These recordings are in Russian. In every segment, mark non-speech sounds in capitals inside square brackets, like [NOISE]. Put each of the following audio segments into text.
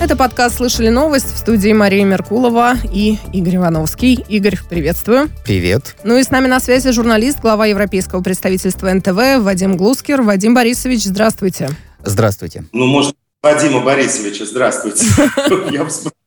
Это подкаст «Слышали новость» в студии Мария Меркулова и Игорь Ивановский. Игорь, приветствую. Привет. Ну и с нами на связи журналист, глава европейского представительства НТВ Вадим Глускер. Вадим Борисович, здравствуйте. Здравствуйте. Ну, может, Вадима Борисовича, здравствуйте. [LAUGHS]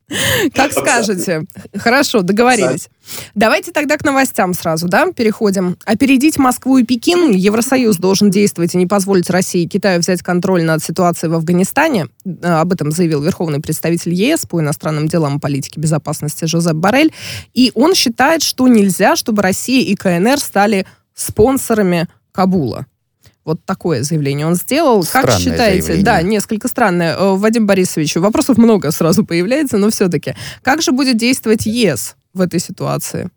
Как скажете. Хорошо, договорились. Давайте тогда к новостям сразу, да, переходим. Опередить Москву и Пекин Евросоюз должен действовать и не позволить России и Китаю взять контроль над ситуацией в Афганистане. Э, об этом заявил верховный представитель ЕС по иностранным делам и политике безопасности Жозеп Барель. И он считает, что нельзя, чтобы Россия и КНР стали спонсорами Кабула. Вот такое заявление он сделал. Странное как считаете? Заявление. Да, несколько странное. Э, Вадим Борисович, вопросов много сразу появляется, но все-таки. Как же будет действовать ЕС в этой ситуации?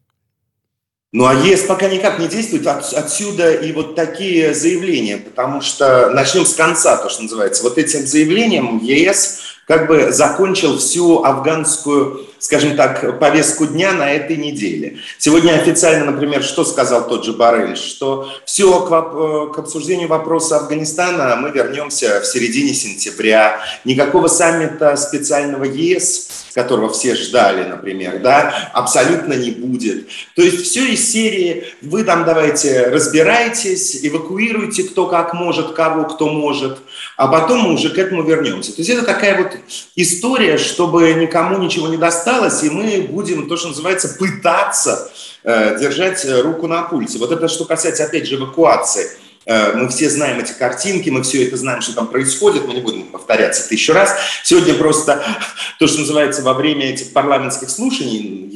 Ну, а ЕС пока никак не действует, от, отсюда и вот такие заявления, потому что начнем с конца, то, что называется. Вот этим заявлением ЕС как бы закончил всю афганскую, скажем так, повестку дня на этой неделе. Сегодня официально, например, что сказал тот же Барель, что все к, воп- к обсуждению вопроса Афганистана мы вернемся в середине сентября. Никакого саммита специального ЕС, которого все ждали, например, да, абсолютно не будет. То есть все из серии вы там давайте разбирайтесь, эвакуируйте кто как может, кого кто может, а потом мы уже к этому вернемся. То есть это такая вот история, чтобы никому ничего не досталось, и мы будем, то, что называется, пытаться э, держать руку на пульсе. Вот это что касается, опять же, эвакуации. Э, Мы все знаем эти картинки, мы все это знаем, что там происходит, мы не будем повторяться тысячу раз. Сегодня просто [LAUGHS] то, что называется во время этих парламентских слушаний,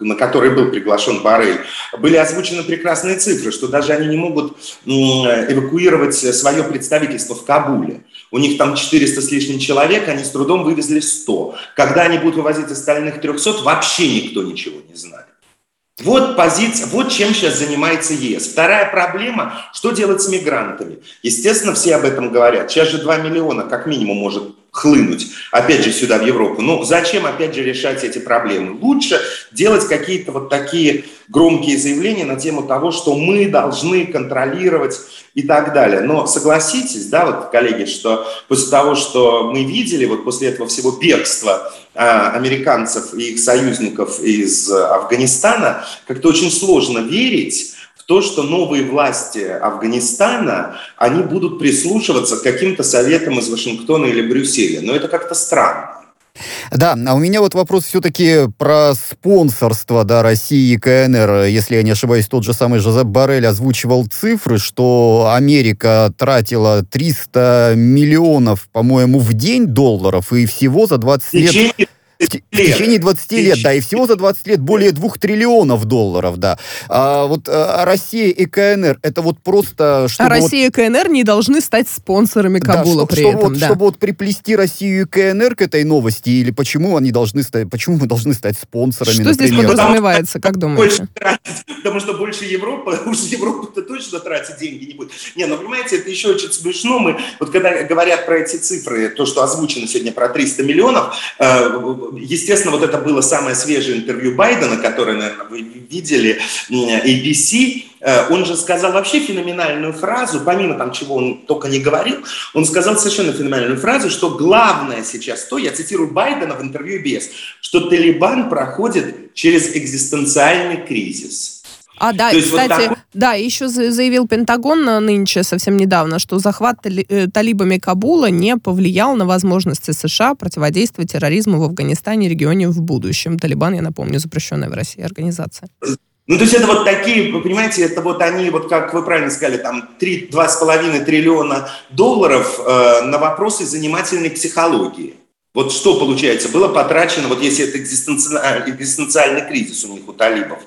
на которые был приглашен Барель, были озвучены прекрасные цифры, что даже они не могут эвакуировать свое представительство в Кабуле. У них там 400 с лишним человек, они с трудом вывезли 100. Когда они будут вывозить остальных 300, вообще никто ничего не знает. Вот позиция, вот чем сейчас занимается ЕС. Вторая проблема, что делать с мигрантами. Естественно, все об этом говорят. Сейчас же 2 миллиона как минимум может хлынуть, опять же, сюда, в Европу. Но зачем, опять же, решать эти проблемы? Лучше делать какие-то вот такие громкие заявления на тему того, что мы должны контролировать и так далее. Но согласитесь, да, вот, коллеги, что после того, что мы видели, вот после этого всего бегства а, американцев и их союзников из Афганистана, как-то очень сложно верить, то, что новые власти Афганистана, они будут прислушиваться к каким-то советам из Вашингтона или Брюсселя. Но это как-то странно. Да, а у меня вот вопрос все-таки про спонсорство да, России и КНР. Если я не ошибаюсь, тот же самый Жозеп Барель озвучивал цифры, что Америка тратила 300 миллионов, по-моему, в день долларов, и всего за 20 лет... В, в течение 20 лет, да, и всего за 20 лет более 2 триллионов долларов, да. А вот а Россия и КНР, это вот просто... А Россия вот, и КНР не должны стать спонсорами Кабула да, при что, этом, вот, да. Чтобы вот приплести Россию и КНР к этой новости, или почему они должны стать, почему мы должны стать спонсорами, Что например? здесь подразумевается, как думаете? Потому что больше Европа, [LAUGHS] уж Европа-то точно тратить деньги не будет. Не, ну понимаете, это еще очень смешно. Мы, вот когда говорят про эти цифры, то, что озвучено сегодня про 300 миллионов, э, естественно, вот это было самое свежее интервью Байдена, которое, наверное, вы видели, ABC. Он же сказал вообще феноменальную фразу, помимо там, чего он только не говорил, он сказал совершенно феноменальную фразу, что главное сейчас то, я цитирую Байдена в интервью без, что Талибан проходит через экзистенциальный кризис. А, да, То есть вот кстати, так- да, еще за- заявил Пентагон нынче совсем недавно, что захват э, талибами Кабула не повлиял на возможности США противодействовать терроризму в Афганистане и регионе в будущем. Талибан, я напомню, запрещенная в России организация. Ну, то есть это вот такие, вы понимаете, это вот они, вот как вы правильно сказали, там 3, 2,5 триллиона долларов э, на вопросы занимательной психологии. Вот что получается? Было потрачено, вот если это экзистенциальный, экзистенциальный кризис у них, у талибов.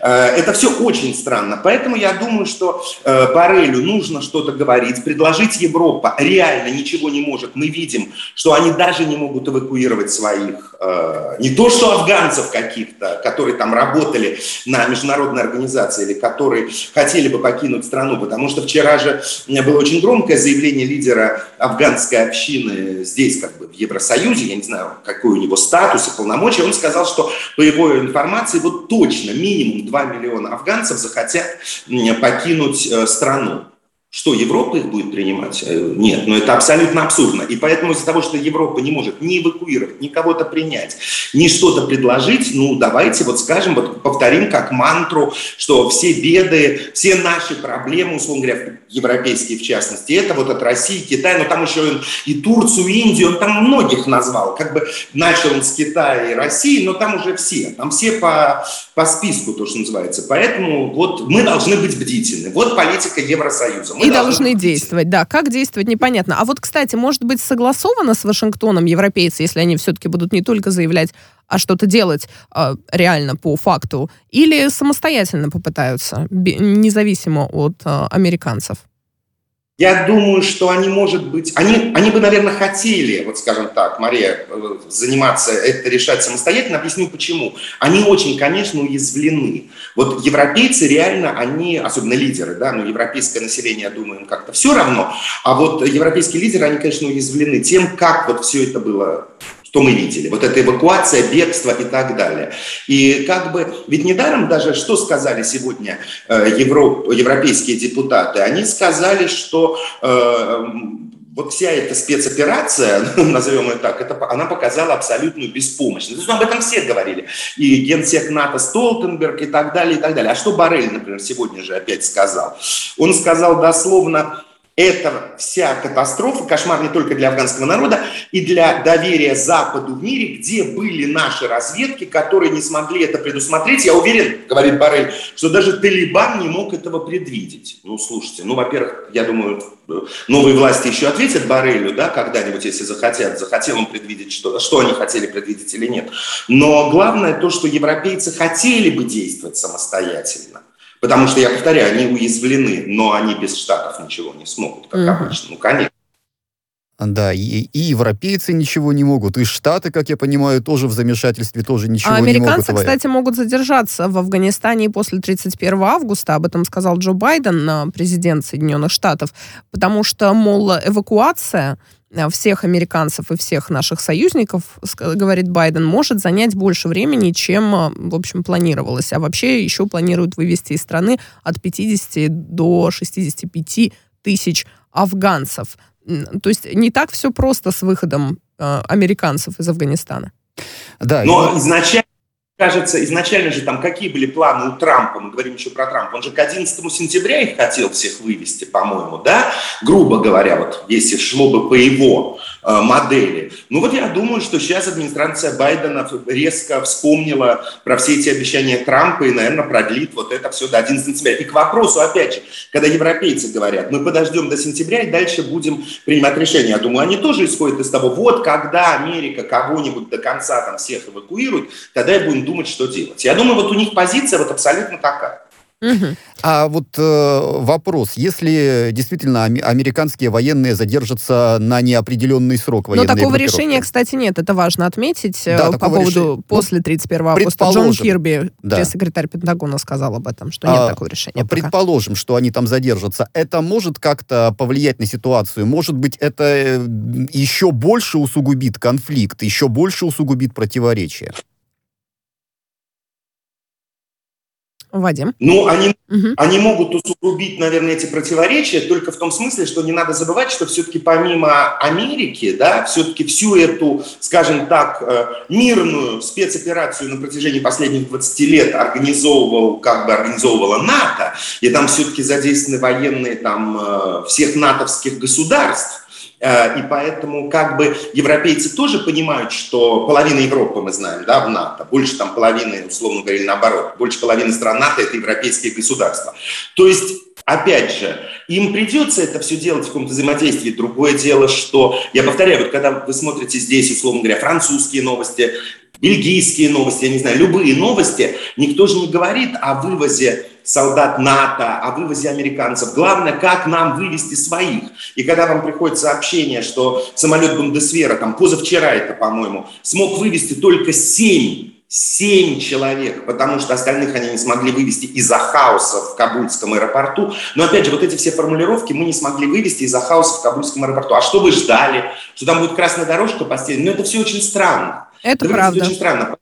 Э, Это все очень странно. Поэтому я думаю, что э, Барелю нужно что-то говорить, предложить Европа реально ничего не может. Мы видим, что они даже не могут эвакуировать своих, э, не то что афганцев каких-то, которые там работали на международной организации или которые хотели бы покинуть страну, потому что вчера же было очень громкое заявление лидера афганской общины здесь, как бы в Евросоюзе, я не знаю, какой у него статус и полномочия, он сказал, что по его информации вот точно минимум 2 миллиона афганцев захотят покинуть э, страну. Что, Европа их будет принимать? Э, нет, но это абсолютно абсурдно. И поэтому из-за того, что Европа не может ни эвакуировать, ни кого-то принять, ни что-то предложить, ну, давайте вот скажем, вот повторим как мантру, что все беды, все наши проблемы, условно говоря, европейские в частности, это вот от России, Китая, но там еще и Турцию, и Индию, он там многих назвал. Как бы начал он с Китая и России, но там уже все, там все по, по списку, то, что называется. Поэтому вот мы должны быть бдительны. Вот политика Евросоюза. Мы и должны действовать, да. Как действовать, непонятно. А вот, кстати, может быть, согласовано с Вашингтоном европейцы, если они все-таки будут не только заявлять, а что-то делать э, реально по факту, или самостоятельно попытаются, независимо от э, американцев? Я думаю, что они, может быть, они, они бы, наверное, хотели, вот скажем так, Мария, э, заниматься, это решать самостоятельно. Объясню почему. Они очень, конечно, уязвлены. Вот европейцы реально, они, особенно лидеры, да, но европейское население, я думаю, им как-то все равно. А вот европейские лидеры, они, конечно, уязвлены тем, как вот все это было что мы видели. Вот эта эвакуация, бегство и так далее. И как бы, ведь недаром даже, что сказали сегодня э, Европ, европейские депутаты, они сказали, что э, вот вся эта спецоперация, [LAUGHS] назовем ее так, это, она показала абсолютную беспомощность. Ну, об этом все говорили. И генсек НАТО Столтенберг и так далее, и так далее. А что Барель, например, сегодня же опять сказал? Он сказал дословно, это вся катастрофа, кошмар не только для афганского народа и для доверия Западу в мире, где были наши разведки, которые не смогли это предусмотреть. Я уверен, говорит Барель, что даже Талибан не мог этого предвидеть. Ну, слушайте, ну, во-первых, я думаю, новые власти еще ответят Барелю, да, когда-нибудь, если захотят, захотел он предвидеть, что, что они хотели предвидеть или нет. Но главное то, что европейцы хотели бы действовать самостоятельно. Потому что, я повторяю, они уязвлены, но они без Штатов ничего не смогут, как mm-hmm. обычно. Ну, конечно. Да, и, и европейцы ничего не могут, и Штаты, как я понимаю, тоже в замешательстве, тоже ничего а не могут. Американцы, кстати, могут задержаться в Афганистане после 31 августа, об этом сказал Джо Байден, президент Соединенных Штатов, потому что, мол, эвакуация всех американцев и всех наших союзников, говорит Байден, может занять больше времени, чем, э, в общем, планировалось. А вообще еще планируют вывести из страны от 50 до 65 тысяч афганцев. То есть не так все просто с выходом э, американцев из Афганистана. Да, Но изначально кажется, изначально же там какие были планы у Трампа, мы говорим еще про Трампа, он же к 11 сентября их хотел всех вывести, по-моему, да, грубо говоря, вот если шло бы по его модели. Ну вот я думаю, что сейчас администрация Байдена резко вспомнила про все эти обещания Трампа и, наверное, продлит вот это все до 11 сентября. И к вопросу, опять же, когда европейцы говорят, мы подождем до сентября и дальше будем принимать решения, я думаю, они тоже исходят из того, вот когда Америка кого-нибудь до конца там всех эвакуирует, тогда и будем думать, что делать. Я думаю, вот у них позиция вот абсолютно такая. Угу. А вот э, вопрос, если действительно американские военные задержатся на неопределенный срок военной Но такого решения, кстати, нет, это важно отметить. Э, да, по поводу решения. после 31 августа Джон Кирби, да. пресс-секретарь Пентагона, сказал об этом, что нет а, такого решения. Предположим, пока. что они там задержатся. Это может как-то повлиять на ситуацию? Может быть, это э, еще больше усугубит конфликт, еще больше усугубит противоречия? Вадим. Ну, они, угу. они могут усугубить, наверное, эти противоречия только в том смысле, что не надо забывать, что все-таки помимо Америки, да, все-таки всю эту, скажем так, э, мирную спецоперацию на протяжении последних 20 лет организовывал, как бы организовывала НАТО, и там все-таки задействованы военные там э, всех натовских государств, и поэтому как бы европейцы тоже понимают, что половина Европы, мы знаем, да, в НАТО, больше там половины, условно говоря, наоборот, больше половины стран НАТО – это европейские государства. То есть Опять же, им придется это все делать в каком-то взаимодействии. Другое дело, что, я повторяю, вот когда вы смотрите здесь, условно говоря, французские новости, бельгийские новости, я не знаю, любые новости, никто же не говорит о вывозе солдат НАТО, о вывозе американцев. Главное, как нам вывести своих. И когда вам приходит сообщение, что самолет Бундесвера, там позавчера это, по-моему, смог вывести только 7 семь человек, потому что остальных они не смогли вывести из-за хаоса в Кабульском аэропорту. Но опять же, вот эти все формулировки мы не смогли вывести из-за хаоса в Кабульском аэропорту. А что вы ждали? Что там будет красная дорожка постелена? Ну, это все очень странно. Это, это правда. очень странно.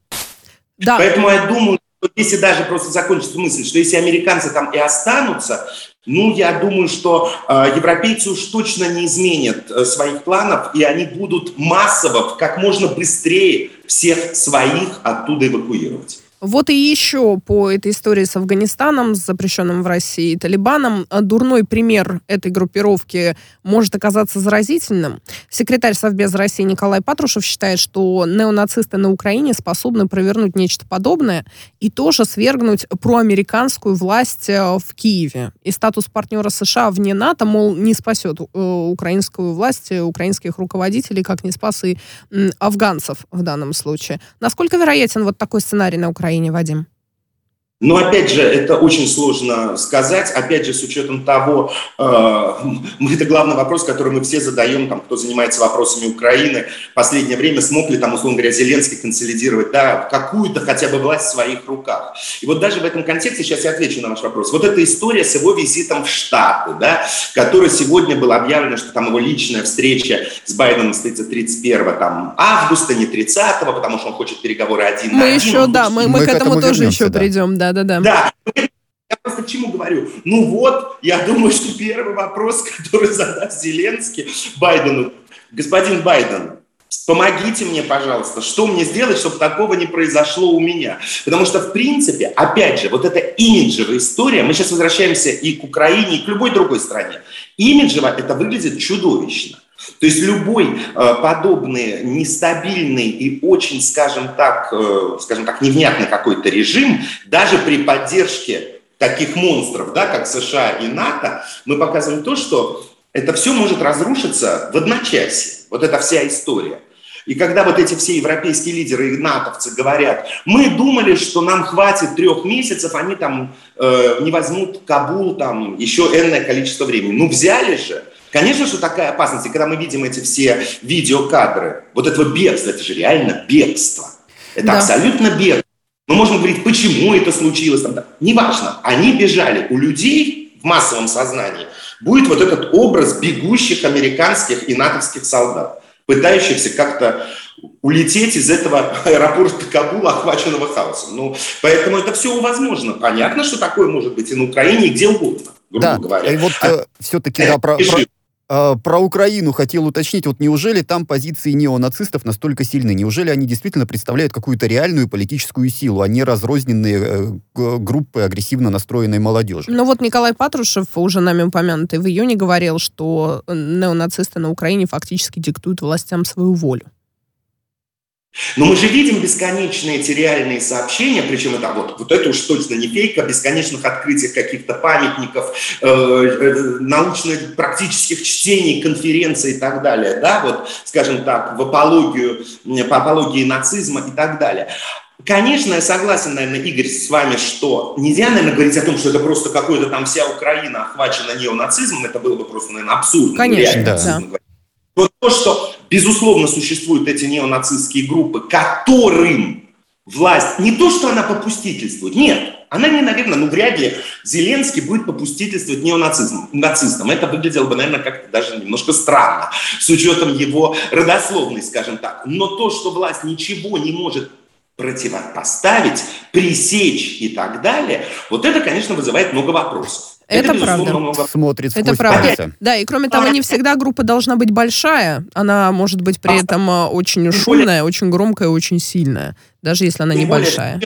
Да. Поэтому я думаю, если даже просто закончится мысль, что если американцы там и останутся, ну, я думаю, что э, европейцы уж точно не изменят э, своих планов, и они будут массово, как можно быстрее всех своих оттуда эвакуировать. Вот и еще по этой истории с Афганистаном, с запрещенным в России Талибаном, э, дурной пример этой группировки может оказаться заразительным. Секретарь Совбеза России Николай Патрушев считает, что неонацисты на Украине способны провернуть нечто подобное и тоже свергнуть проамериканскую власть э, в Киеве. И статус партнера США вне НАТО, мол, не спасет э, украинскую власть, украинских руководителей, как не спас и афганцев в данном случае. Насколько вероятен вот такой сценарий на Украине? Украине, Вадим? Но опять же, это очень сложно сказать, опять же, с учетом того, э, это главный вопрос, который мы все задаем, там, кто занимается вопросами Украины в последнее время, смог ли там, условно говоря, Зеленский консолидировать да, какую-то хотя бы власть в своих руках. И вот даже в этом контексте, сейчас я отвечу на ваш вопрос, вот эта история с его визитом в Штаты, да, который сегодня было объявлено, что там его личная встреча с Байденом состоится 31 там, августа, не 30 потому что он хочет переговоры один мы на один. Еще, да, мы, мы, мы к этому, этому тоже еще да. придем, да да-да-да. Да. Я просто к чему говорю? Ну вот, я думаю, что первый вопрос, который задаст Зеленский Байдену. Господин Байден, помогите мне, пожалуйста, что мне сделать, чтобы такого не произошло у меня? Потому что, в принципе, опять же, вот эта имиджевая история, мы сейчас возвращаемся и к Украине, и к любой другой стране. Имиджево это выглядит чудовищно. То есть любой э, подобный нестабильный и очень, скажем так, э, скажем так, невнятный какой-то режим, даже при поддержке таких монстров, да, как США и НАТО, мы показываем то, что это все может разрушиться в одночасье. Вот эта вся история. И когда вот эти все европейские лидеры и натовцы говорят, мы думали, что нам хватит трех месяцев, они там э, не возьмут Кабул там еще энное количество времени. Ну взяли же. Конечно, что такая опасность, и когда мы видим эти все видеокадры, вот этого бегства, это же реально бегство. Это да. абсолютно бегство. Мы можем говорить, почему это случилось. Там, да. Неважно, они бежали. У людей в массовом сознании будет вот этот образ бегущих американских и натовских солдат, пытающихся как-то улететь из этого аэропорта Кабула, охваченного хаосом. Ну, поэтому это все возможно. Понятно, что такое может быть и на Украине, и где угодно, грубо да. говоря. И вот а, э, все-таки, да, про, про, а, про Украину хотел уточнить, вот неужели там позиции неонацистов настолько сильны? Неужели они действительно представляют какую-то реальную политическую силу, а не разрозненные э, группы агрессивно настроенной молодежи? Ну вот Николай Патрушев, уже нами упомянутый, в июне говорил, что неонацисты на Украине фактически диктуют властям свою волю. Но мы же видим бесконечные эти реальные сообщения, причем это вот, вот это уж точно не фейк, о бесконечных открытиях каких-то памятников, э, э, научно-практических чтений, конференций и так далее, да, вот, скажем так, в апологию, по апологии нацизма и так далее. Конечно, я согласен, наверное, Игорь, с вами, что нельзя, наверное, говорить о том, что это просто какой-то там вся Украина охвачена неонацизмом, это было бы просто, наверное, абсурдно. Конечно, да. Но то, что, безусловно, существуют эти неонацистские группы, которым власть, не то, что она попустительствует, нет, она не, наверное, ну вряд ли Зеленский будет попустительствовать неонацизмом, нацистам. Это выглядело бы, наверное, как-то даже немножко странно, с учетом его родословной, скажем так. Но то, что власть ничего не может противопоставить, пресечь и так далее, вот это, конечно, вызывает много вопросов. Это, это правда. Много... Смотрит это правда. Пальцы. Да, и кроме того, не всегда группа должна быть большая. Она может быть при этом э, очень шумная, очень громкая, очень сильная, даже если она небольшая.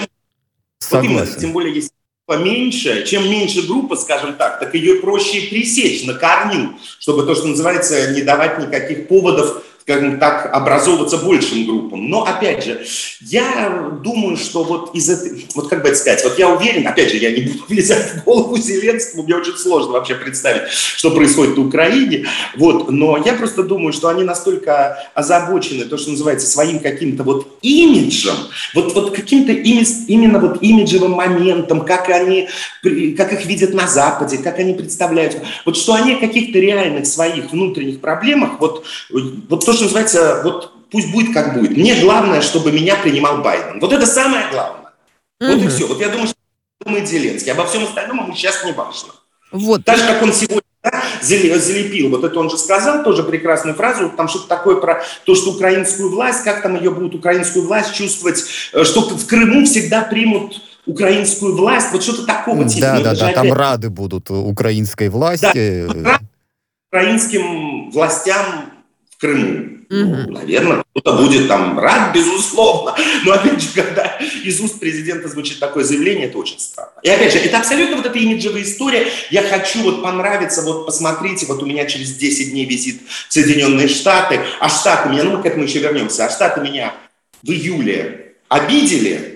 Согласен. Тем более, если поменьше, чем меньше группа, скажем так, так ее проще пресечь на корню, чтобы то, что называется, не давать никаких поводов скажем так, образовываться большим группам. Но, опять же, я думаю, что вот из этой, вот как бы это сказать, вот я уверен, опять же, я не буду влезать в голову Зеленскому, мне очень сложно вообще представить, что происходит в Украине, вот, но я просто думаю, что они настолько озабочены, то, что называется, своим каким-то вот имиджем, вот, вот каким-то именно вот имиджевым моментом, как они, как их видят на Западе, как они представляют, вот что они о каких-то реальных своих внутренних проблемах, вот, вот то, что называется, вот пусть будет как будет. Мне главное, чтобы меня принимал Байден. Вот это самое главное. Mm-hmm. Вот и все. Вот я думаю, что думает Зеленский. Обо всем остальном ему сейчас не важно. Вот. Так же, как он сегодня да, залепил, вот это он же сказал, тоже прекрасную фразу, там что-то такое про то, что украинскую власть, как там ее будут украинскую власть чувствовать, э, что в Крыму всегда примут украинскую власть, вот что-то такого типа. Да, да, да, там рады будут украинской власти. Да, украинским властям в Крыму. Ну, наверное, кто-то будет там рад, безусловно. Но опять же, когда из уст президента звучит такое заявление, это очень странно. И опять же, это абсолютно вот эта имиджевая история. Я хочу вот понравиться, вот посмотрите, вот у меня через 10 дней визит в Соединенные Штаты, а Штаты меня, ну мы к этому еще вернемся, а Штаты меня в июле обидели,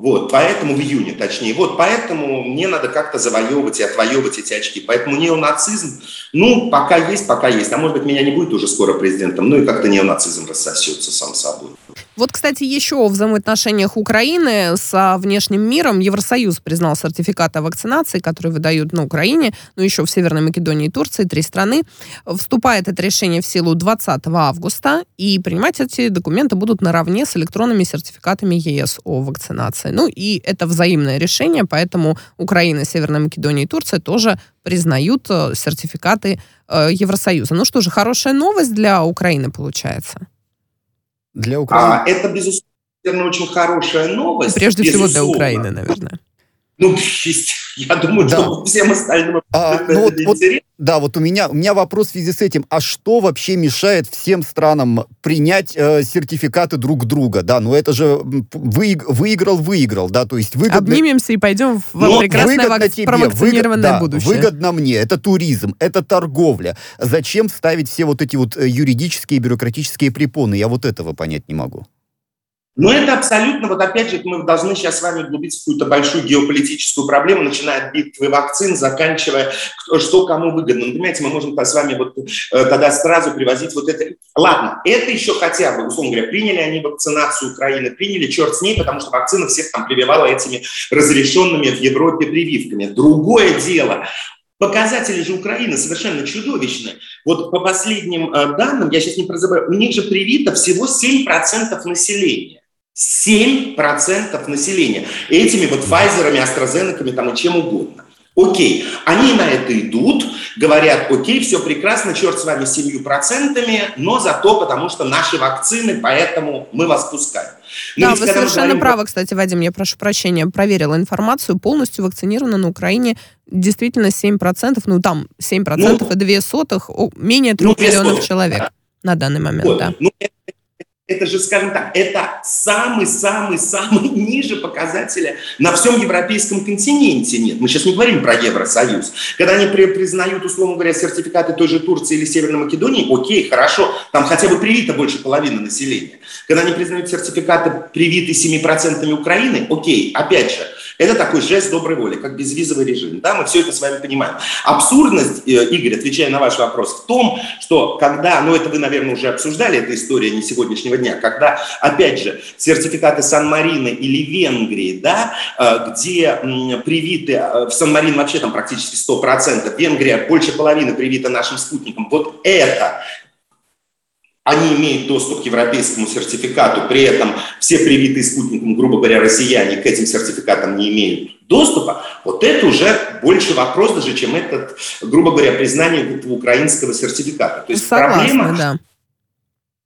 вот, поэтому в июне, точнее. Вот, поэтому мне надо как-то завоевывать и отвоевывать эти очки. Поэтому неонацизм, ну, пока есть, пока есть. А может быть, меня не будет уже скоро президентом, ну и как-то неонацизм рассосется сам собой. Вот, кстати, еще о взаимоотношениях Украины со внешним миром. Евросоюз признал сертификаты о вакцинации, которые выдают на Украине, ну еще в Северной Македонии и Турции, три страны. Вступает это решение в силу 20 августа, и принимать эти документы будут наравне с электронными сертификатами ЕС о вакцинации. Ну и это взаимное решение, поэтому Украина, Северная Македония и Турция тоже признают э, сертификаты э, Евросоюза. Ну что же, хорошая новость для Украины получается. Для а, Украины? А, это, безусловно, очень хорошая новость. Прежде безусловно. всего для Украины, наверное. Ну, я думаю, да. что всем остальным а, это ну, вот, вот, Да, вот у меня, у меня вопрос в связи с этим. А что вообще мешает всем странам принять э, сертификаты друг друга? Да, ну это же вы, выиграл, выиграл, да, то есть выгодно... Обнимемся и пойдем в Но прекрасное выгодно тебе, провакцинированное выгод, будущее. Да, выгодно мне, это туризм, это торговля. Зачем ставить все вот эти вот э, юридические бюрократические препоны? Я вот этого понять не могу. Но это абсолютно, вот опять же, мы должны сейчас с вами углубиться какую-то большую геополитическую проблему, начиная от битвы вакцин, заканчивая, что кому выгодно. Ну, понимаете, мы можем с вами вот э, тогда сразу привозить вот это. Ладно, это еще хотя бы, условно говоря, приняли они вакцинацию Украины, приняли, черт с ней, потому что вакцина всех там прививала этими разрешенными в Европе прививками. Другое дело, Показатели же Украины совершенно чудовищные. Вот по последним э, данным, я сейчас не прозабываю, у них же привито всего 7% населения. 7% населения. Этими вот Pfizer, AstraZeneca там и чем угодно. Окей, они на это идут, говорят, окей, все прекрасно, черт с вами семью процентами, но зато потому что наши вакцины, поэтому мы вас пускаем. Но да, вы совершенно говорим... правы, кстати, Вадим, я прошу прощения, проверила информацию, полностью вакцинировано на Украине действительно 7%, ну там 7% ну, и 2 сотых, менее 3 ну, миллионов человек да. на данный момент, вот. да. Ну, это же, скажем так, это самый-самый-самый [LAUGHS] ниже показателя на всем европейском континенте нет. Мы сейчас не говорим про Евросоюз. Когда они при, признают, условно говоря, сертификаты той же Турции или Северной Македонии, окей, хорошо, там хотя бы привито больше половины населения. Когда они признают сертификаты привиты 7% Украины, окей, опять же, это такой жест доброй воли, как безвизовый режим. Да, мы все это с вами понимаем. Абсурдность, э, Игорь, отвечая на ваш вопрос, в том, что когда, ну это вы, наверное, уже обсуждали, эта история не сегодняшнего дня, когда, опять же, сертификаты Сан-Марина или Венгрии, да, э, где привиты, э, в Сан-Марин вообще там практически 100%, Венгрия больше половины привита нашим спутникам, вот это они имеют доступ к европейскому сертификату, при этом все привитые спутником, грубо говоря, россияне к этим сертификатам не имеют доступа, вот это уже больше вопрос даже, чем этот, грубо говоря, признание этого украинского сертификата. То есть Согласна, проблема, да.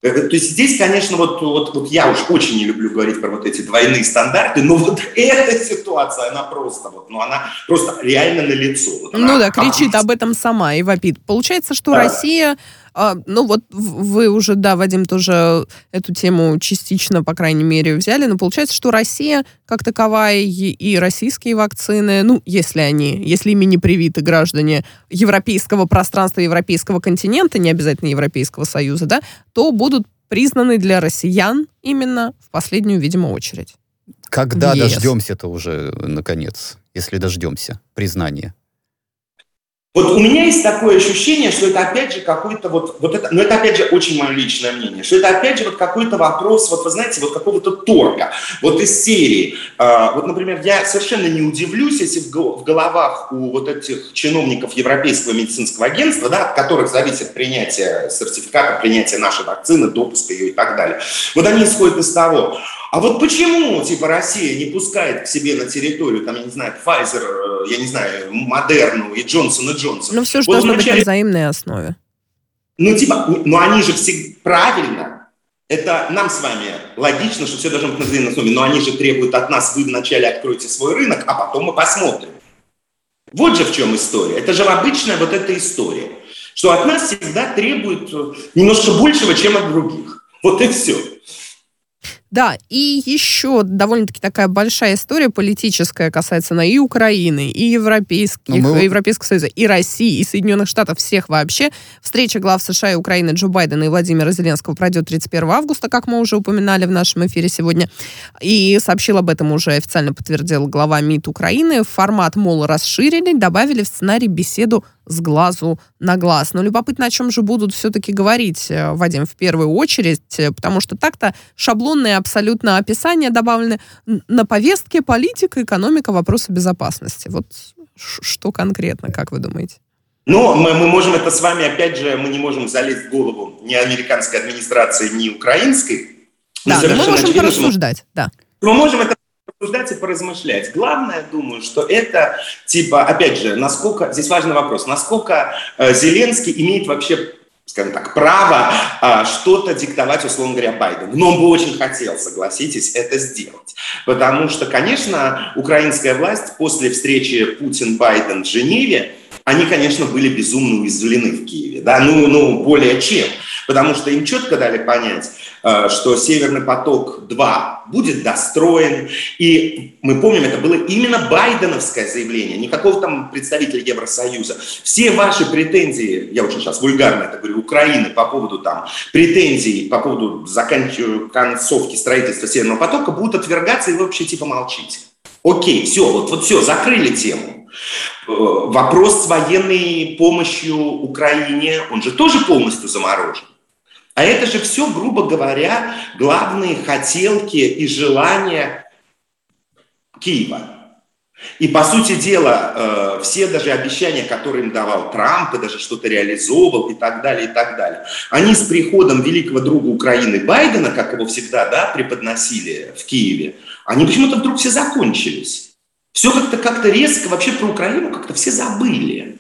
Э, то есть здесь, конечно, вот, вот, вот я уж очень не люблю говорить про вот эти двойные стандарты, но вот [LAUGHS] эта ситуация, она просто, вот, ну, она просто реально на лицо. Вот ну да, кричит об этом сама и вопит. Получается, что да. Россия а, ну вот вы уже, да, Вадим, тоже эту тему частично, по крайней мере, взяли, но получается, что Россия как таковая и, российские вакцины, ну, если они, если ими не привиты граждане европейского пространства, европейского континента, не обязательно Европейского Союза, да, то будут признаны для россиян именно в последнюю, видимо, очередь. Когда дождемся-то уже, наконец, если дождемся признания? Вот у меня есть такое ощущение, что это опять же какой-то вот, вот это, но это опять же очень мое личное мнение, что это опять же вот какой-то вопрос, вот вы знаете, вот какого-то торга, вот из серии. Э, вот, например, я совершенно не удивлюсь, если в, головах у вот этих чиновников Европейского медицинского агентства, да, от которых зависит принятие сертификата, принятие нашей вакцины, допуск ее и так далее, вот они исходят из того, а вот почему, типа, Россия не пускает к себе на территорию, там, я не знаю, Pfizer, э, я не знаю, Модерну и Джонсон и Джонсон? Ну, все же вот должно вначале... быть на взаимной основе. Ну, типа, ну, они же всегда правильно, Это нам с вами логично, что все должно быть на взаимной основе, но они же требуют от нас, вы вначале откройте свой рынок, а потом мы посмотрим. Вот же в чем история. Это же обычная вот эта история, что от нас всегда требуют немножко большего, чем от других. Вот и все. Да, и еще довольно-таки такая большая история политическая касается она и Украины, и европейских, ну, мы... Европейского Союза, и России, и Соединенных Штатов, всех вообще. Встреча глав США и Украины Джо Байдена и Владимира Зеленского пройдет 31 августа, как мы уже упоминали в нашем эфире сегодня. И сообщил об этом уже официально подтвердил глава МИД Украины. Формат, мол, расширили, добавили в сценарий беседу с глазу на глаз. Но любопытно, о чем же будут все-таки говорить, э, Вадим, в первую очередь, э, потому что так-то шаблонные абсолютно описания добавлены на повестке политика, экономика, вопросы безопасности. Вот что конкретно, как вы думаете? Ну, мы, мы можем это с вами, опять же, мы не можем залезть в голову ни американской администрации, ни украинской. Да, но мы можем порассуждать, да. Мы можем это обсуждать и поразмышлять. Главное, думаю, что это, типа, опять же, насколько, здесь важный вопрос, насколько э, Зеленский имеет вообще скажем так, право а, что-то диктовать, условно говоря, Байдену. Но он бы очень хотел, согласитесь, это сделать. Потому что, конечно, украинская власть после встречи Путин-Байден в Женеве, они, конечно, были безумно уязвлены в Киеве. Да? Ну, ну, более чем. Потому что им четко дали понять, что Северный поток-2 будет достроен. И мы помним, это было именно байденовское заявление, никакого там представителя Евросоюза. Все ваши претензии, я очень сейчас вульгарно это говорю, Украины по поводу там претензий, по поводу заканчивания концовки строительства Северного потока будут отвергаться, и вы вообще типа молчите. Окей, все, вот, вот все, закрыли тему. Э, вопрос с военной помощью Украине, он же тоже полностью заморожен. А это же все, грубо говоря, главные хотелки и желания Киева. И, по сути дела, э, все даже обещания, которые им давал Трамп, и даже что-то реализовывал и так далее, и так далее, они с приходом великого друга Украины Байдена, как его всегда да, преподносили в Киеве, они почему-то вдруг все закончились. Все как-то как резко, вообще про Украину как-то все забыли.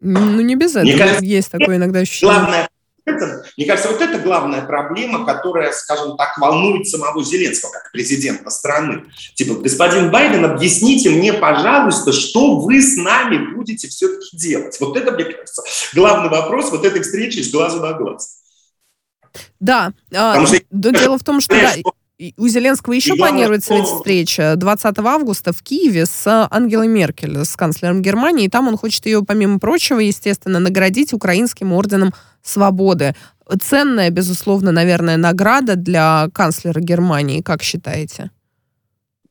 Ну, не без этого. Мне кажется, есть такое иногда ощущение. Главное, это, мне кажется, вот это главная проблема, которая, скажем так, волнует самого Зеленского, как президента страны. Типа, господин Байден, объясните мне, пожалуйста, что вы с нами будете все-таки делать? Вот это, мне кажется, главный вопрос вот этой встречи с глазу на глаз. Да, а, что, дело в том, что, да, у Зеленского еще планируется ведь встреча 20 августа в Киеве с Ангелой Меркель, с канцлером Германии. И там он хочет ее, помимо прочего, естественно, наградить украинским орденом свободы. Ценная, безусловно, наверное, награда для канцлера Германии, как считаете?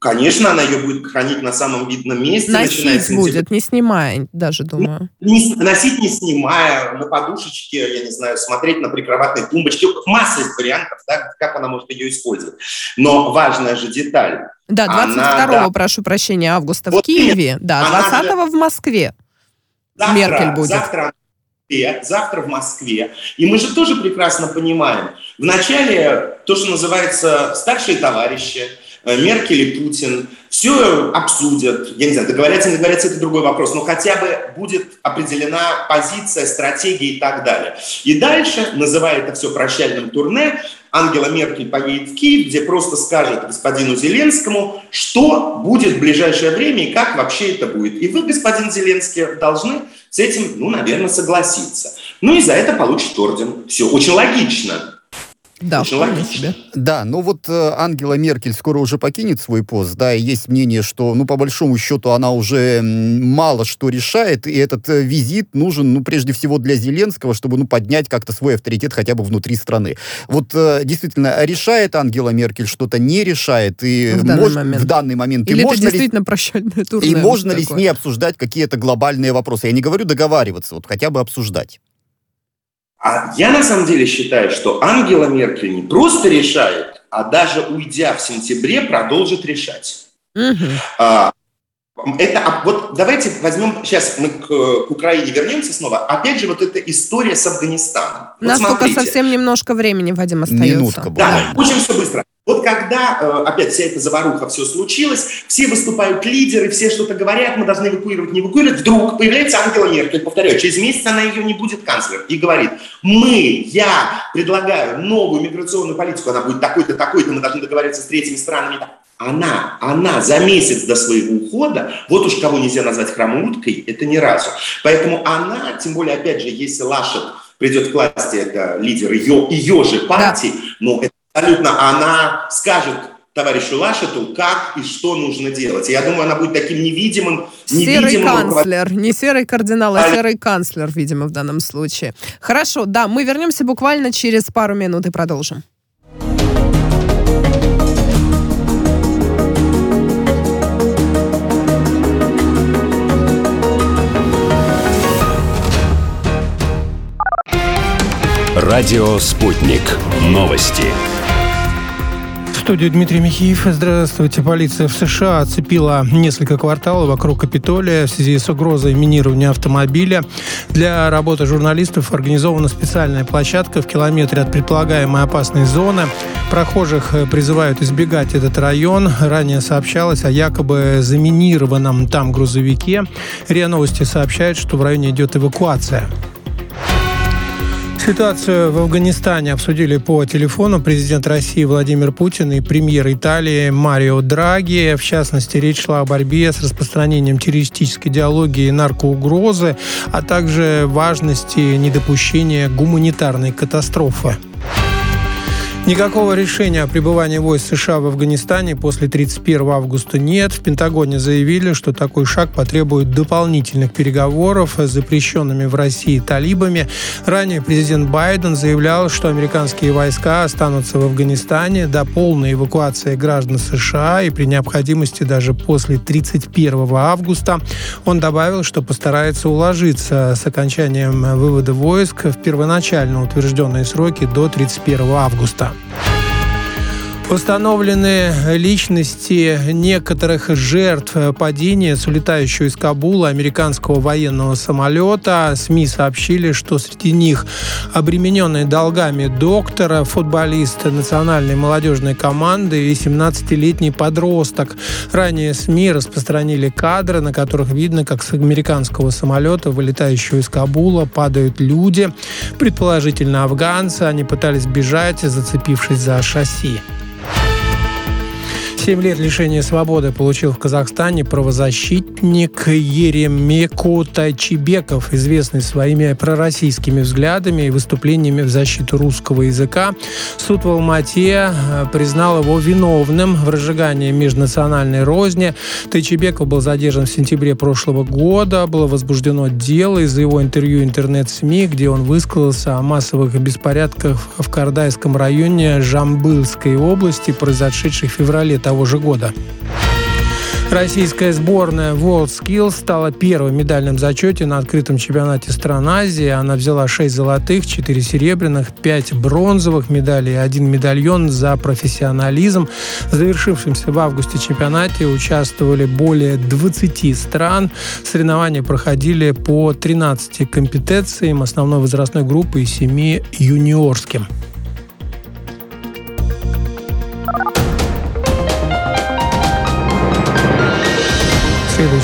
Конечно, она ее будет хранить на самом видном месте. Носить будет, не снимая, даже думаю. Не, носить не снимая, на подушечке, я не знаю, смотреть на прикроватной тумбочке. Масса из вариантов, да, как она может ее использовать. Но важная же деталь. Да, 22 да, прошу прощения, августа вот в Киеве. Да, 20 же... в Москве завтра, Меркель будет. Завтра завтра в Москве. И мы же тоже прекрасно понимаем, вначале то, что называется старшие товарищи, Меркель и Путин все обсудят, я не знаю, договорятся, не договорятся, это другой вопрос, но хотя бы будет определена позиция, стратегия и так далее. И дальше, называя это все прощальным турне, Ангела Меркель поедет в Киев, где просто скажет господину Зеленскому, что будет в ближайшее время и как вообще это будет. И вы, господин Зеленский, должны с этим, ну, наверное, согласиться. Ну и за это получит орден. Все очень логично. Да, вполне себе. Да, ну вот э, Ангела Меркель скоро уже покинет свой пост, да, и есть мнение, что, ну, по большому счету, она уже мало что решает, и этот э, визит нужен, ну, прежде всего для Зеленского, чтобы, ну, поднять как-то свой авторитет хотя бы внутри страны. Вот э, действительно, решает Ангела Меркель что-то, не решает, и в данный момент, в данный момент Или и это действительно ли, прощальное турне? И можно ли с ней обсуждать какие-то глобальные вопросы? Я не говорю договариваться, вот хотя бы обсуждать. А я на самом деле считаю, что Ангела Меркель не просто решает, а даже уйдя в сентябре, продолжит решать. Угу. А, это, а вот давайте возьмем, сейчас мы к, к Украине вернемся снова. Опять же, вот эта история с Афганистаном. У нас вот только совсем немножко времени, Вадим, остается. Минутка Да, очень все быстро. Вот когда, э, опять вся эта заваруха, все случилось, все выступают лидеры, все что-то говорят, мы должны эвакуировать, не эвакуировать, вдруг появляется Ангела Меркель, повторяю, через месяц она ее не будет канцлер, и говорит, мы, я предлагаю новую миграционную политику, она будет такой-то, такой-то, мы должны договориться с третьими странами. Она, она за месяц до своего ухода, вот уж кого нельзя назвать хромуткой, это ни разу. Поэтому она, тем более, опять же, если Лашет придет к власти, это лидер ее, ее же партии, да. но это абсолютно она скажет товарищу Лашету, как и что нужно делать. И я думаю, она будет таким невидимым, невидимым... Серый канцлер, не серый кардинал, а серый канцлер, видимо, в данном случае. Хорошо, да, мы вернемся буквально через пару минут и продолжим. Радио «Спутник». Новости студию Дмитрий Михеев. Здравствуйте. Полиция в США оцепила несколько кварталов вокруг Капитолия в связи с угрозой минирования автомобиля. Для работы журналистов организована специальная площадка в километре от предполагаемой опасной зоны. Прохожих призывают избегать этот район. Ранее сообщалось о якобы заминированном там грузовике. РИА Новости сообщает, что в районе идет эвакуация. Ситуацию в Афганистане обсудили по телефону президент России Владимир Путин и премьер Италии Марио Драги. В частности, речь шла о борьбе с распространением террористической идеологии и наркоугрозы, а также важности недопущения гуманитарной катастрофы. Никакого решения о пребывании войск США в Афганистане после 31 августа нет. В Пентагоне заявили, что такой шаг потребует дополнительных переговоров с запрещенными в России талибами. Ранее президент Байден заявлял, что американские войска останутся в Афганистане до полной эвакуации граждан США и при необходимости даже после 31 августа. Он добавил, что постарается уложиться с окончанием вывода войск в первоначально утвержденные сроки до 31 августа. out. Установлены личности некоторых жертв падения с улетающего из Кабула американского военного самолета. СМИ сообщили, что среди них обремененный долгами доктора, футболист национальной молодежной команды и 17-летний подросток. Ранее СМИ распространили кадры, на которых видно, как с американского самолета, вылетающего из Кабула, падают люди, предположительно афганцы. Они пытались бежать, зацепившись за шасси. 7 лет лишения свободы получил в Казахстане правозащитник Еремеку Тайчебеков, известный своими пророссийскими взглядами и выступлениями в защиту русского языка. Суд в Алмате э, признал его виновным в разжигании межнациональной розни. Тайчебеков был задержан в сентябре прошлого года. Было возбуждено дело из-за его интервью интернет-СМИ, где он высказался о массовых беспорядках в Кардайском районе Жамбылской области, произошедших в феврале того того же года. Российская сборная WorldSkills стала первой в медальном зачете на открытом чемпионате стран Азии. Она взяла 6 золотых, 4 серебряных, 5 бронзовых медалей один медальон за профессионализм. В завершившемся в августе чемпионате участвовали более 20 стран. Соревнования проходили по 13 компетенциям основной возрастной группы и 7 юниорским.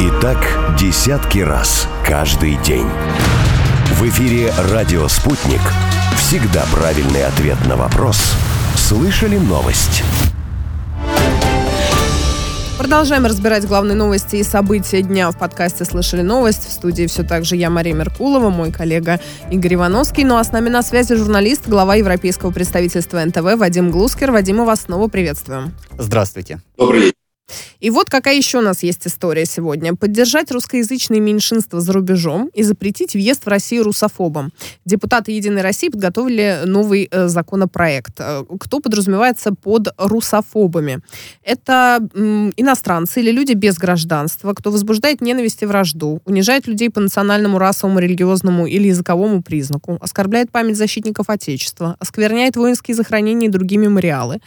И так десятки раз каждый день. В эфире «Радио Спутник». Всегда правильный ответ на вопрос. Слышали новость? Продолжаем разбирать главные новости и события дня в подкасте «Слышали новость». В студии все так же я, Мария Меркулова, мой коллега Игорь Ивановский. Ну а с нами на связи журналист, глава европейского представительства НТВ Вадим Глускер. Вадим, мы вас снова приветствуем. Здравствуйте. Добрый день. И вот какая еще у нас есть история сегодня. Поддержать русскоязычные меньшинства за рубежом и запретить въезд в Россию русофобам. Депутаты «Единой России» подготовили новый э, законопроект. Э, кто подразумевается под русофобами? Это м, иностранцы или люди без гражданства, кто возбуждает ненависть и вражду, унижает людей по национальному, расовому, религиозному или языковому признаку, оскорбляет память защитников Отечества, оскверняет воинские захоронения и другие мемориалы,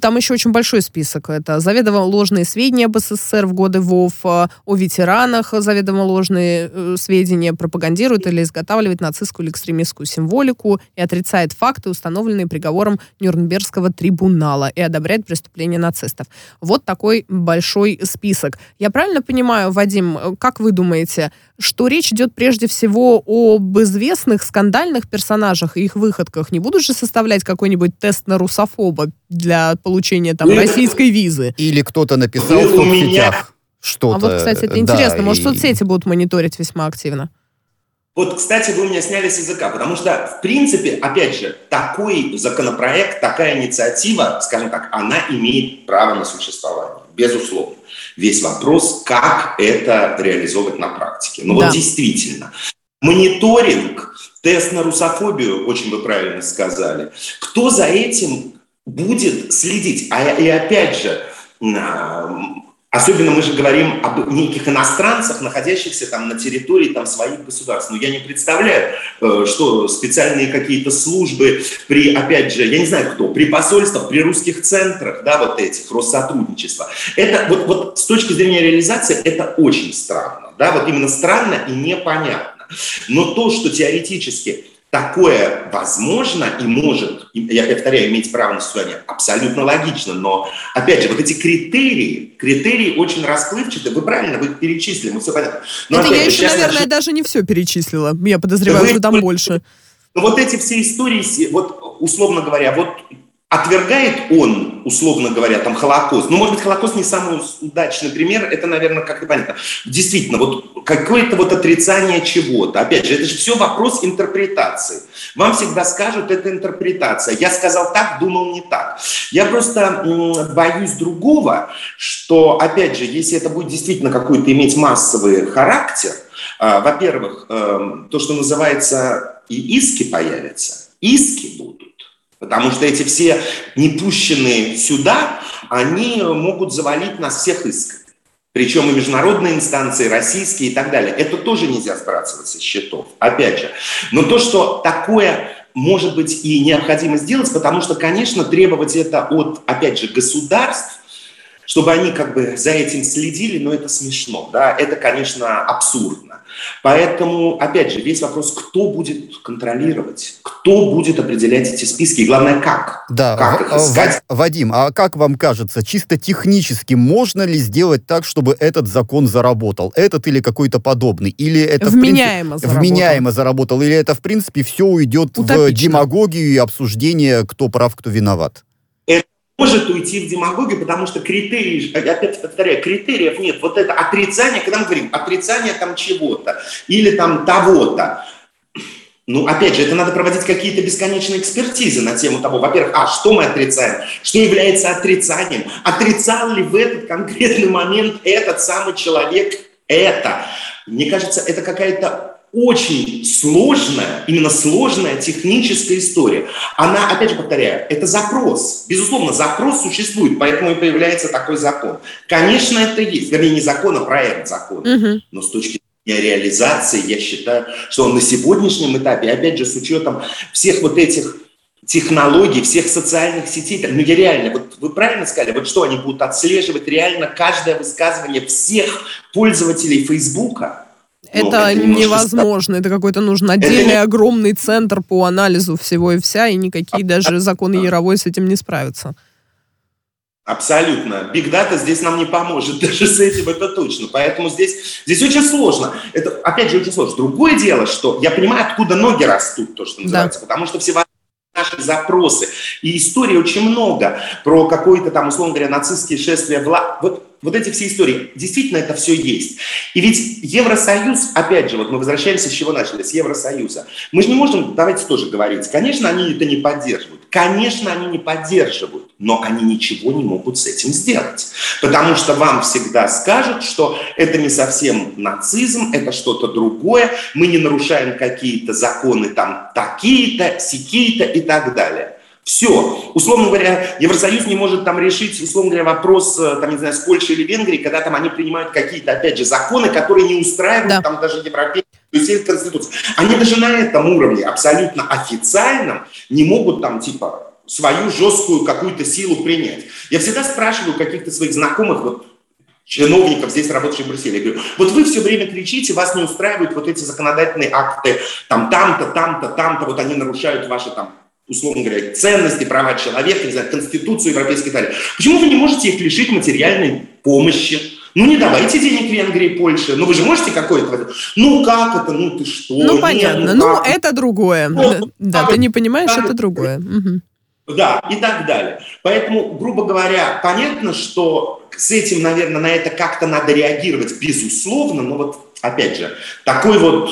там еще очень большой список. Это заведомо ложные сведения об СССР в годы ВОВ, э, о ветеранах заведомо ложные э, сведения, пропагандирует или изготавливает нацистскую или экстремистскую символику и отрицает факты, установленные приговором Нюрнбергского трибунала и одобряет преступления нацистов. Вот такой большой список. Я правильно понимаю, Вадим, э, как вы думаете, что речь идет прежде всего об известных скандальных персонажах и их выходках? Не будут же составлять какой-нибудь тест на русофоба для получения там российской визы. Или кто-то написал в соцсетях что-то. А вот, кстати, это интересно. Да, Может, и... соцсети будут мониторить весьма активно? Вот, кстати, вы меня сняли с языка, потому что, в принципе, опять же, такой законопроект, такая инициатива, скажем так, она имеет право на существование, безусловно. Весь вопрос, как это реализовывать на практике. Ну да. вот действительно, мониторинг, тест на русофобию, очень вы правильно сказали, кто за этим будет следить. А, и опять же, Особенно мы же говорим об неких иностранцах, находящихся там на территории там, своих государств. Но я не представляю, э, что специальные какие-то службы при, опять же, я не знаю кто, при посольствах, при русских центрах, да, вот этих, Россотрудничества. Это вот, вот с точки зрения реализации это очень странно. Да, вот именно странно и непонятно. Но то, что теоретически такое возможно и может, я повторяю, иметь право на существование, абсолютно логично, но, опять же, вот эти критерии, критерии очень расплывчатые, вы правильно, вы перечислили, мы все понятно. Но, Это я еще, наверное, начну... даже не все перечислила, я подозреваю, вы, что там больше. Ну вот эти все истории, вот условно говоря, вот Отвергает он, условно говоря, там Холокост. Ну, может быть, Холокост не самый удачный пример, это, наверное, как и понятно. Действительно, вот какое-то вот отрицание чего-то. Опять же, это же все вопрос интерпретации. Вам всегда скажут, это интерпретация. Я сказал так, думал не так. Я просто боюсь другого, что, опять же, если это будет действительно какой-то иметь массовый характер, а, во-первых, эм, то, что называется, и иски появятся, иски будут. Потому что эти все не пущенные сюда, они могут завалить нас всех исками. Причем и международные инстанции, российские и так далее. Это тоже нельзя сбрасывать со счетов, опять же. Но то, что такое может быть и необходимо сделать, потому что, конечно, требовать это от, опять же, государств, чтобы они как бы за этим следили, но это смешно, да, это, конечно, абсурдно. Поэтому, опять же, весь вопрос, кто будет контролировать, кто будет определять эти списки, и главное, как. Да, как их искать. Вадим, а как вам кажется, чисто технически можно ли сделать так, чтобы этот закон заработал? Этот или какой-то подобный? Или это вменяемо, в принципе, заработал. вменяемо заработал? Или это, в принципе, все уйдет Утопично. в демагогию и обсуждение, кто прав, кто виноват? Может уйти в демагогию, потому что критерий, опять повторяю, критериев нет. Вот это отрицание, когда мы говорим отрицание там чего-то или там того-то, ну, опять же, это надо проводить какие-то бесконечные экспертизы на тему того, во-первых, а, что мы отрицаем, что является отрицанием, отрицал ли в этот конкретный момент этот самый человек это. Мне кажется, это какая-то очень сложная, именно сложная техническая история. Она, опять же повторяю, это запрос. Безусловно, запрос существует, поэтому и появляется такой закон. Конечно, это есть. Вернее, не закон, а проект закона. Угу. Но с точки зрения реализации, я считаю, что он на сегодняшнем этапе, опять же, с учетом всех вот этих технологий, всех социальных сетей. Ну, я реально, вот вы правильно сказали, вот что они будут отслеживать реально каждое высказывание всех пользователей Фейсбука? Это невозможно. Это какой-то нужен отдельный огромный центр по анализу всего и вся, и никакие даже законы Яровой с этим не справятся. Абсолютно. Биг дата здесь нам не поможет, [LAUGHS] даже с этим это точно. Поэтому здесь, здесь очень сложно. Это, опять же, очень сложно. Другое дело, что я понимаю, откуда ноги растут, то, что называется, да. потому что все наши запросы. И истории очень много про какое-то там, условно говоря, нацистские шествия. Вла... Вот вот эти все истории, действительно это все есть. И ведь Евросоюз, опять же, вот мы возвращаемся, с чего начали, с Евросоюза. Мы же не можем, давайте тоже говорить, конечно, они это не поддерживают. Конечно, они не поддерживают, но они ничего не могут с этим сделать. Потому что вам всегда скажут, что это не совсем нацизм, это что-то другое, мы не нарушаем какие-то законы там такие-то, сякие-то и так далее. Все. Условно говоря, Евросоюз не может там решить, условно говоря, вопрос, э, там, не знаю, с Польшей или Венгрией, когда там они принимают какие-то, опять же, законы, которые не устраивают да. там даже европейские то есть Конституция. Они даже на этом уровне, абсолютно официальном, не могут там типа свою жесткую какую-то силу принять. Я всегда спрашиваю каких-то своих знакомых, вот чиновников, здесь работающих в Брюсселе. Я говорю, вот вы все время кричите, вас не устраивают вот эти законодательные акты, там, там-то, там-то, там-то, вот они нарушают ваши там условно говоря, ценности, права человека, не знаю, Конституцию Европейской Италии. Почему вы не можете их лишить материальной помощи? Ну, не давайте денег Венгрии Польше. Ну, вы же можете какое-то... Ну, как это? Ну, ты что? Ну, понятно. Нет, ну, ну это другое. Ну, да, ты не понимаешь, это другое. Да, и так далее. Поэтому, грубо говоря, понятно, что с этим, наверное, на это как-то надо реагировать, безусловно, но вот опять же, такой вот,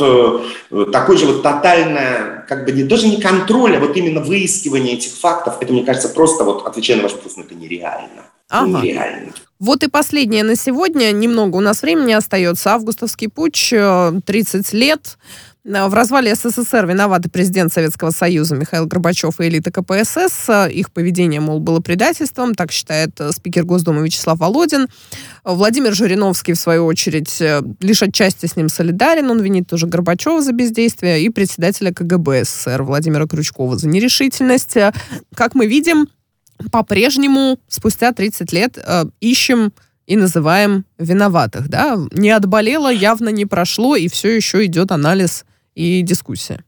э, такой же вот тотальное, как бы не, даже не контроль, а вот именно выискивание этих фактов, это, мне кажется, просто вот, отвечая на ваш вопрос, ну, это нереально. Ага. Нереально. Вот и последнее на сегодня. Немного у нас времени остается. Августовский путь, 30 э, лет. Э, в развале СССР виноваты президент Советского Союза Михаил Горбачев и элита КПСС. Их поведение, мол, было предательством, так считает э, спикер Госдумы Вячеслав Володин. Владимир Жириновский, в свою очередь, лишь отчасти с ним солидарен. Он винит тоже Горбачева за бездействие и председателя КГБ СССР Владимира Крючкова за нерешительность. Как мы видим, по-прежнему спустя 30 лет э, ищем и называем виноватых. Да? Не отболело, явно не прошло, и все еще идет анализ и дискуссия.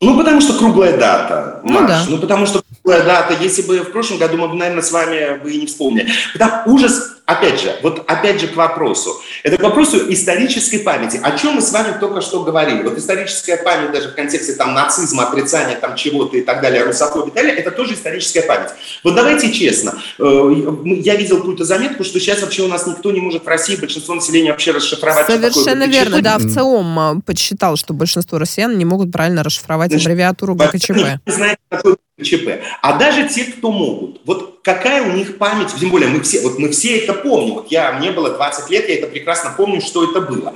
Ну, потому что круглая дата, ну, Маш. Да. Ну, потому что круглая дата. Если бы в прошлом году мы бы, наверное, с вами бы и не вспомнили. Потому ужас опять же, вот опять же к вопросу. Это к вопросу исторической памяти. О чем мы с вами только что говорили. Вот историческая память даже в контексте там нацизма, отрицания там чего-то и так далее, русофобии и так далее, это тоже историческая память. Вот давайте честно. Э, я видел какую-то заметку, что сейчас вообще у нас никто не может в России, большинство населения вообще расшифровать. Совершенно верно, да. В ЦИОМ э, подсчитал, что большинство россиян не могут правильно расшифровать Значит, аббревиатуру ГКЧП. Знаете, ЧП. А даже те, кто могут, вот какая у них память, тем более мы все, вот мы все это помним, вот я, мне было 20 лет, я это прекрасно помню, что это было.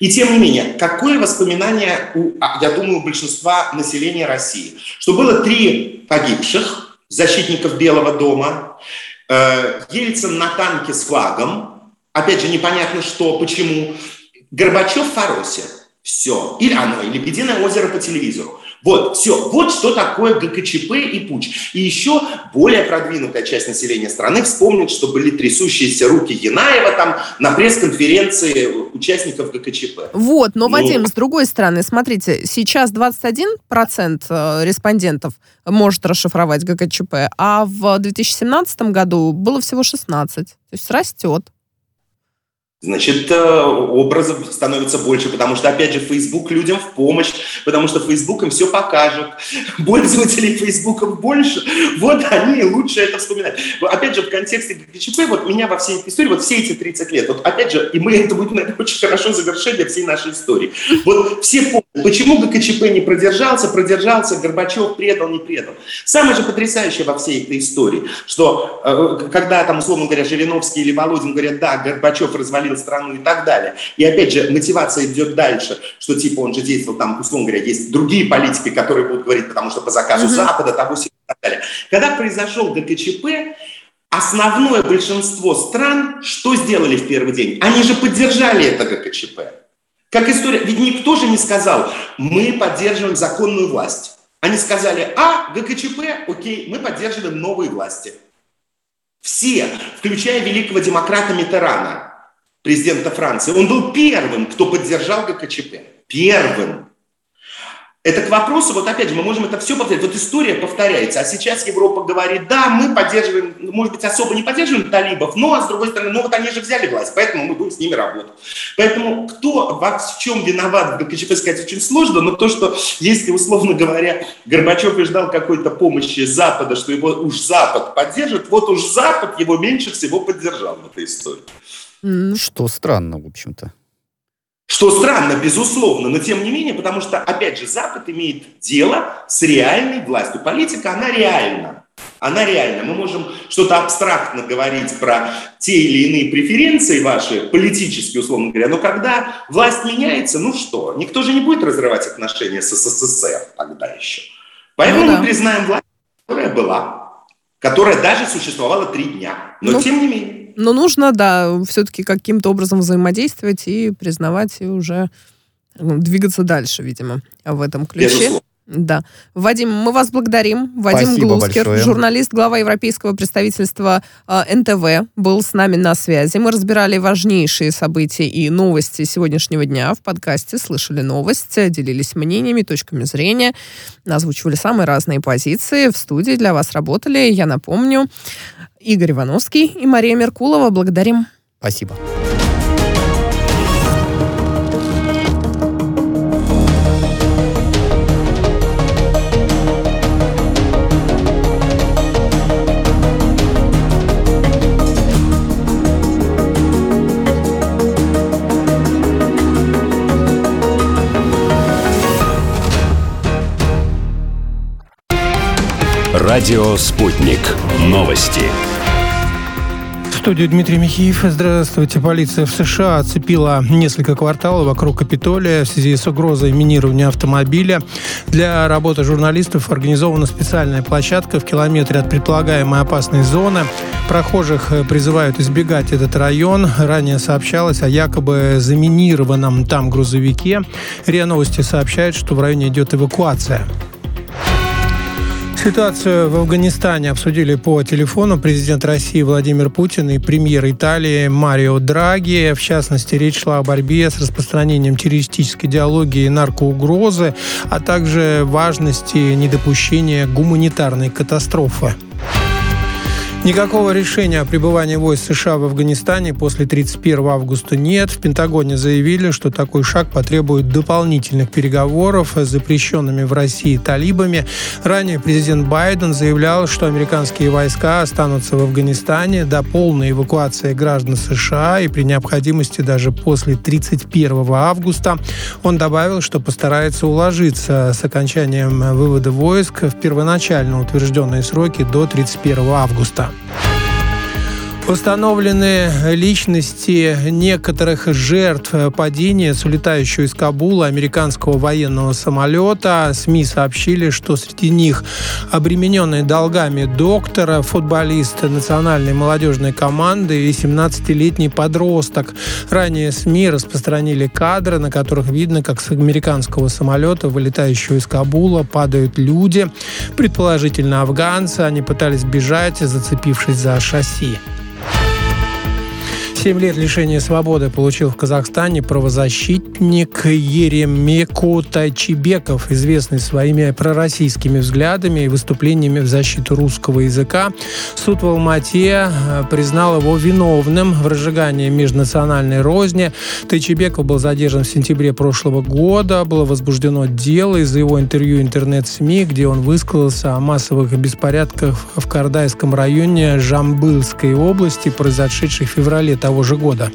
И тем не менее, какое воспоминание, у, а, я думаю, у большинства населения России, что было три погибших защитников Белого дома, э, Ельцин на танке с флагом, опять же, непонятно что, почему, Горбачев в Фаросе, все, или оно, или Лебединое озеро по телевизору. Вот, все. Вот что такое ГКЧП и путь. И еще более продвинутая часть населения страны вспомнит, что были трясущиеся руки Янаева там на пресс-конференции участников ГКЧП. Вот, но, ну, Вадим, с другой стороны, смотрите, сейчас 21% э, респондентов может расшифровать ГКЧП, а в 2017 году было всего 16. То есть растет значит, э, образов становится больше, потому что, опять же, Facebook людям в помощь, потому что Facebook им все покажет. [LAUGHS] Пользователей Facebook больше, вот они лучше это вспоминают. Опять же, в контексте ГКЧП, вот меня во всей этой истории, вот все эти 30 лет, вот опять же, и мы, это будет, наверное, [LAUGHS] очень хорошо завершение всей нашей истории. Вот все помнят, почему ГКЧП не продержался, продержался, Горбачев предал, не предал. Самое же потрясающее во всей этой истории, что э, когда там, условно говоря, Жириновский или Володин говорят, да, Горбачев развалил развалил страну и так далее. И опять же, мотивация идет дальше, что типа он же действовал там, условно говоря, есть другие политики, которые будут говорить, потому что по заказу mm-hmm. Запада, того и так далее. Когда произошел ГКЧП, основное большинство стран что сделали в первый день? Они же поддержали это ГКЧП. Как история, ведь никто же не сказал, мы поддерживаем законную власть. Они сказали, а, ГКЧП, окей, мы поддерживаем новые власти. Все, включая великого демократа Митерана, президента Франции, он был первым, кто поддержал ГКЧП. Первым. Это к вопросу, вот опять же, мы можем это все повторять. Вот история повторяется. А сейчас Европа говорит, да, мы поддерживаем, может быть, особо не поддерживаем талибов, но, а с другой стороны, ну вот они же взяли власть, поэтому мы будем с ними работать. Поэтому кто в чем виноват в ГКЧП сказать очень сложно, но то, что если, условно говоря, Горбачев и ждал какой-то помощи Запада, что его уж Запад поддержит, вот уж Запад его меньше всего поддержал в этой истории. Что странно, в общем-то. Что странно, безусловно, но тем не менее, потому что, опять же, Запад имеет дело с реальной властью. Политика, она реальна. Она реальна. Мы можем что-то абстрактно говорить про те или иные преференции ваши, политические, условно говоря, но когда власть меняется, ну что, никто же не будет разрывать отношения с СССР тогда еще. Поэтому ну, да. мы признаем власть, которая была, которая даже существовала три дня. Но ну, тем не менее. Но нужно, да, все-таки каким-то образом взаимодействовать и признавать, и уже ну, двигаться дальше, видимо, в этом ключе. Да. Вадим, мы вас благодарим. Вадим Спасибо Глускер, большое. журналист, глава европейского представительства э, НТВ, был с нами на связи. Мы разбирали важнейшие события и новости сегодняшнего дня в подкасте. Слышали новости, делились мнениями, точками зрения, озвучивали самые разные позиции. В студии для вас работали, я напомню, Игорь Ивановский и Мария Меркулова. Благодарим. Спасибо. Радио «Спутник». Новости. В студии Дмитрий Михеев. Здравствуйте. Полиция в США оцепила несколько кварталов вокруг Капитолия в связи с угрозой минирования автомобиля. Для работы журналистов организована специальная площадка в километре от предполагаемой опасной зоны. Прохожих призывают избегать этот район. Ранее сообщалось о якобы заминированном там грузовике. РИА Новости сообщает, что в районе идет эвакуация. Ситуацию в Афганистане обсудили по телефону президент России Владимир Путин и премьер Италии Марио Драги. В частности, речь шла о борьбе с распространением террористической идеологии и наркоугрозы, а также важности недопущения гуманитарной катастрофы. Никакого решения о пребывании войск США в Афганистане после 31 августа нет. В Пентагоне заявили, что такой шаг потребует дополнительных переговоров с запрещенными в России талибами. Ранее президент Байден заявлял, что американские войска останутся в Афганистане до полной эвакуации граждан США и при необходимости даже после 31 августа. Он добавил, что постарается уложиться с окончанием вывода войск в первоначально утвержденные сроки до 31 августа. Bye. Установлены личности некоторых жертв падения с улетающего из Кабула американского военного самолета. СМИ сообщили, что среди них обремененный долгами доктора, футболист национальной молодежной команды и 17-летний подросток. Ранее СМИ распространили кадры, на которых видно, как с американского самолета, вылетающего из Кабула, падают люди, предположительно афганцы. Они пытались бежать, зацепившись за шасси. 7 лет лишения свободы получил в Казахстане правозащитник Еремеку Тайчибеков, известный своими пророссийскими взглядами и выступлениями в защиту русского языка. Суд в Алмате э, признал его виновным в разжигании межнациональной розни. Тайчибеков был задержан в сентябре прошлого года. Было возбуждено дело из-за его интервью интернет-СМИ, где он высказался о массовых беспорядках в Кардайском районе Жамбылской области, произошедших в феврале того же года.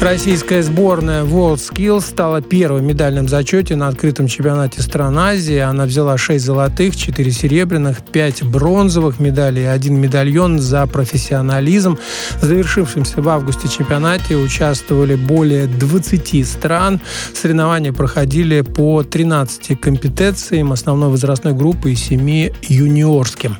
Российская сборная WorldSkills стала первой в медальном зачете на открытом чемпионате стран Азии. Она взяла 6 золотых, 4 серебряных, 5 бронзовых медалей и один медальон за профессионализм. В завершившемся в августе чемпионате участвовали более 20 стран. Соревнования проходили по 13 компетенциям основной возрастной группы и 7 юниорским.